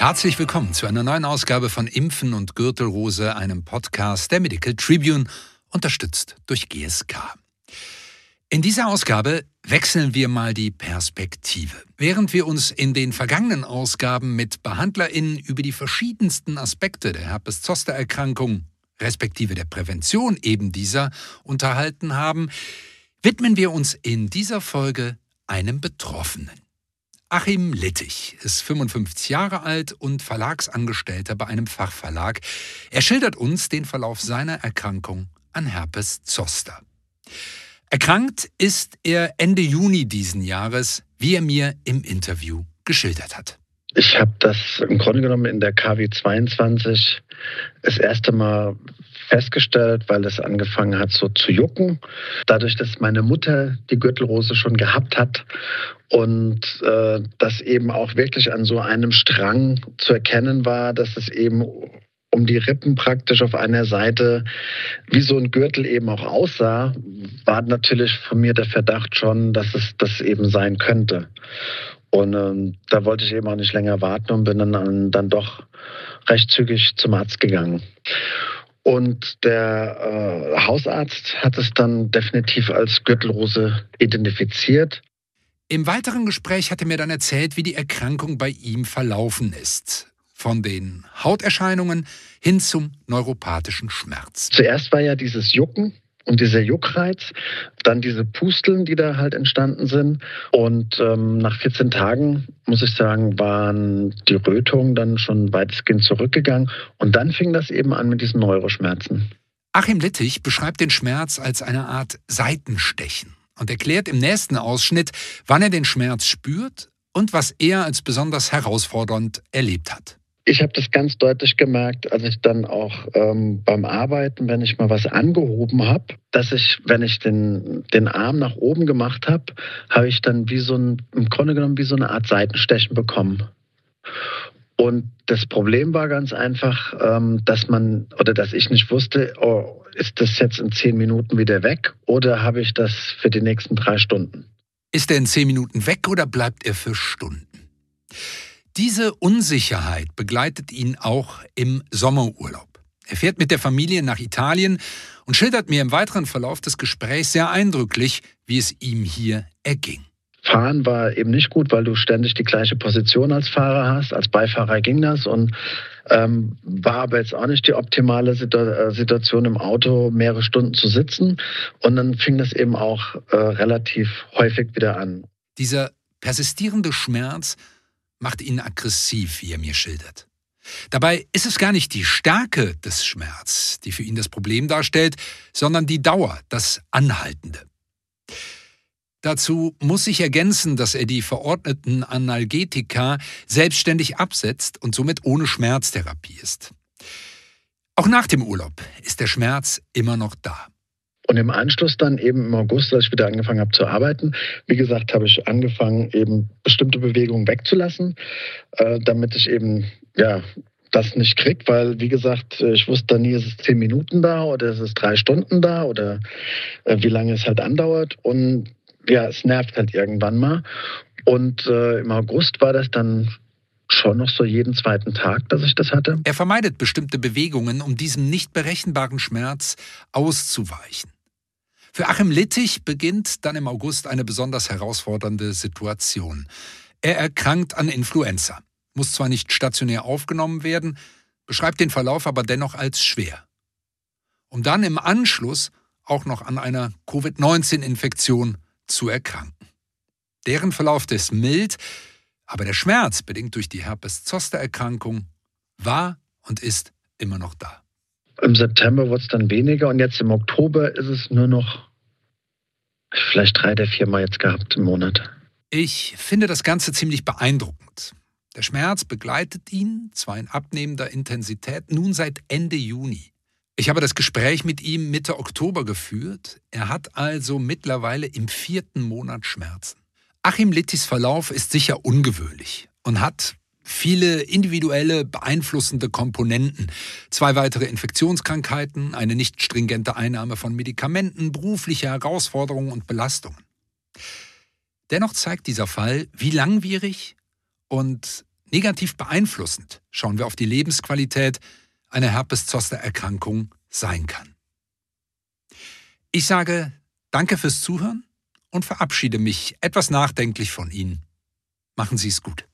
Herzlich willkommen zu einer neuen Ausgabe von Impfen und Gürtelrose, einem Podcast der Medical Tribune, unterstützt durch GSK. In dieser Ausgabe wechseln wir mal die Perspektive. Während wir uns in den vergangenen Ausgaben mit BehandlerInnen über die verschiedensten Aspekte der Herpes-Zoster-Erkrankung, respektive der Prävention eben dieser, unterhalten haben, widmen wir uns in dieser Folge einem Betroffenen. Achim Littich ist 55 Jahre alt und Verlagsangestellter bei einem Fachverlag. Er schildert uns den Verlauf seiner Erkrankung an Herpes Zoster. Erkrankt ist er Ende Juni diesen Jahres, wie er mir im Interview geschildert hat. Ich habe das im Grunde genommen in der KW 22 das erste Mal festgestellt, weil es angefangen hat so zu jucken. Dadurch, dass meine Mutter die Gürtelrose schon gehabt hat und äh, das eben auch wirklich an so einem Strang zu erkennen war, dass es eben um die Rippen praktisch auf einer Seite wie so ein Gürtel eben auch aussah, war natürlich von mir der Verdacht schon, dass es das eben sein könnte. Und ähm, da wollte ich eben auch nicht länger warten und bin dann, dann doch recht zügig zum Arzt gegangen. Und der äh, Hausarzt hat es dann definitiv als Gürtelrose identifiziert. Im weiteren Gespräch hat er mir dann erzählt, wie die Erkrankung bei ihm verlaufen ist. Von den Hauterscheinungen hin zum neuropathischen Schmerz. Zuerst war ja dieses Jucken und dieser Juckreiz, dann diese Pusteln, die da halt entstanden sind. Und ähm, nach 14 Tagen, muss ich sagen, waren die Rötungen dann schon weitestgehend zurückgegangen. Und dann fing das eben an mit diesen Neuroschmerzen. Achim Littich beschreibt den Schmerz als eine Art Seitenstechen und erklärt im nächsten Ausschnitt, wann er den Schmerz spürt und was er als besonders herausfordernd erlebt hat. Ich habe das ganz deutlich gemerkt, als ich dann auch ähm, beim Arbeiten, wenn ich mal was angehoben habe, dass ich, wenn ich den, den Arm nach oben gemacht habe, habe ich dann wie so ein, im Grunde genommen wie so eine Art Seitenstechen bekommen. Und das Problem war ganz einfach, ähm, dass man oder dass ich nicht wusste, oh, ist das jetzt in zehn Minuten wieder weg oder habe ich das für die nächsten drei Stunden? Ist er in zehn Minuten weg oder bleibt er für Stunden? Diese Unsicherheit begleitet ihn auch im Sommerurlaub. Er fährt mit der Familie nach Italien und schildert mir im weiteren Verlauf des Gesprächs sehr eindrücklich, wie es ihm hier erging. Fahren war eben nicht gut, weil du ständig die gleiche Position als Fahrer hast. Als Beifahrer ging das und ähm, war aber jetzt auch nicht die optimale äh, Situation im Auto, mehrere Stunden zu sitzen. Und dann fing das eben auch äh, relativ häufig wieder an. Dieser persistierende Schmerz macht ihn aggressiv, wie er mir schildert. Dabei ist es gar nicht die Stärke des Schmerz, die für ihn das Problem darstellt, sondern die Dauer, das Anhaltende. Dazu muss ich ergänzen, dass er die verordneten Analgetika selbstständig absetzt und somit ohne Schmerztherapie ist. Auch nach dem Urlaub ist der Schmerz immer noch da. Und im Anschluss dann eben im August, als ich wieder angefangen habe zu arbeiten, wie gesagt, habe ich angefangen, eben bestimmte Bewegungen wegzulassen, äh, damit ich eben, ja, das nicht kriege, weil, wie gesagt, ich wusste nie, ist es zehn Minuten da oder ist es drei Stunden da oder äh, wie lange es halt andauert. Und ja, es nervt halt irgendwann mal. Und äh, im August war das dann schon noch so jeden zweiten Tag, dass ich das hatte. Er vermeidet bestimmte Bewegungen, um diesem nicht berechenbaren Schmerz auszuweichen. Für Achim Littich beginnt dann im August eine besonders herausfordernde Situation. Er erkrankt an Influenza, muss zwar nicht stationär aufgenommen werden, beschreibt den Verlauf aber dennoch als schwer. Um dann im Anschluss auch noch an einer Covid-19-Infektion zu erkranken. Deren Verlauf ist mild, aber der Schmerz, bedingt durch die Herpes-Zoster-Erkrankung, war und ist immer noch da. Im September wurde es dann weniger und jetzt im Oktober ist es nur noch vielleicht drei der vier Mal jetzt gehabt im Monat. Ich finde das Ganze ziemlich beeindruckend. Der Schmerz begleitet ihn, zwar in abnehmender Intensität, nun seit Ende Juni. Ich habe das Gespräch mit ihm Mitte Oktober geführt. Er hat also mittlerweile im vierten Monat Schmerzen. Achim Littis Verlauf ist sicher ungewöhnlich und hat viele individuelle beeinflussende Komponenten. Zwei weitere Infektionskrankheiten, eine nicht stringente Einnahme von Medikamenten, berufliche Herausforderungen und Belastungen. Dennoch zeigt dieser Fall, wie langwierig und negativ beeinflussend, schauen wir auf die Lebensqualität, eine Herpes-Zoster-Erkrankung sein kann. Ich sage Danke fürs Zuhören und verabschiede mich etwas nachdenklich von Ihnen. Machen Sie es gut.